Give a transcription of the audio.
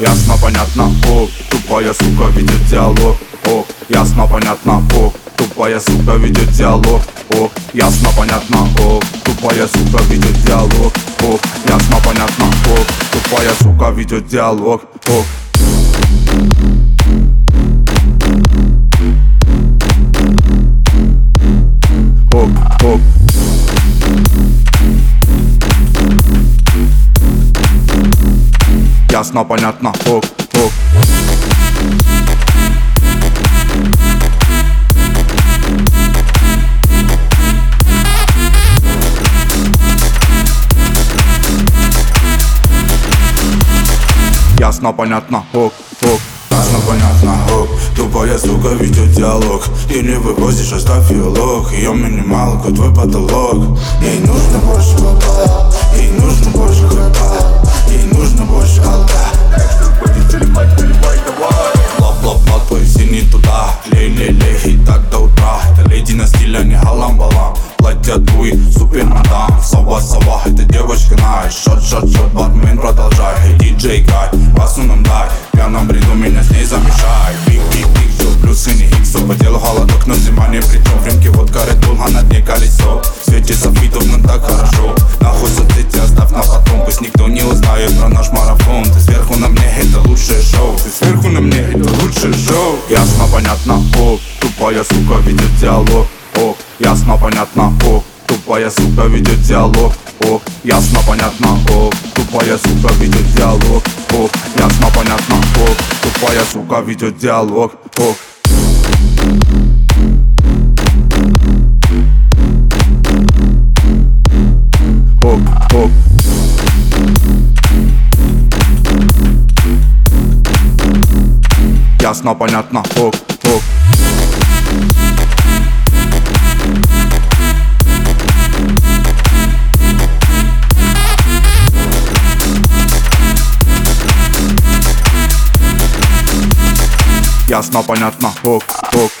Ясно, понятно, о, тупая сука ведет диалог О, ясно, понятно, о, тупая сука ведет диалог О, ясно, понятно, о, тупая сука ведет диалог О, ясно, тупая сука ведет диалог. О, Оп, оп. Ясно, понятно, ок, ок Ясно, понятно, ок, ок Ясно, понятно, оп Тупая сука ведет диалог. Не вывозишь, оставь ее лог Ее минималка, твой потолок. Ей нужно больше бабла Ей нужно больше хлеба Ей нужно больше алка Лоп, лоп, лоп, повеси не туда Лей, лей, лей, и так до утра. Это леди на стиле, не халам-балам Платья дуй, супер Сова, это девочка наш Шот, шот, шот, бармен продолжай. Эй, диджей Гай, басу нам дай В пьяном бреду меня с ней замешай. Биг, биг, биг, плюсы не иксо По делу холодок, но зима не при чем. В рюмке водка, Red а на дне колесо. В свете софитов, нам так хорошо. Нахуй соцсети оставь на потом Пусть никто не узнает про наш марафон. Ты сверху на мне, это лучшее шоу. Ты сверху на мне, это лучшее шоу. Ясно, понятно, о, тупая сука ведет диалог. О, ясно, понятно, о, тупая сука ведет диалог. О, ясно, понятно, о, тупая сука ведет диалог. О, ясно, понятно, о, тупая сука ведет диалог. О, Оп, оп. Ясно, понятно, ок, ок Ясно, понятно, ок, ок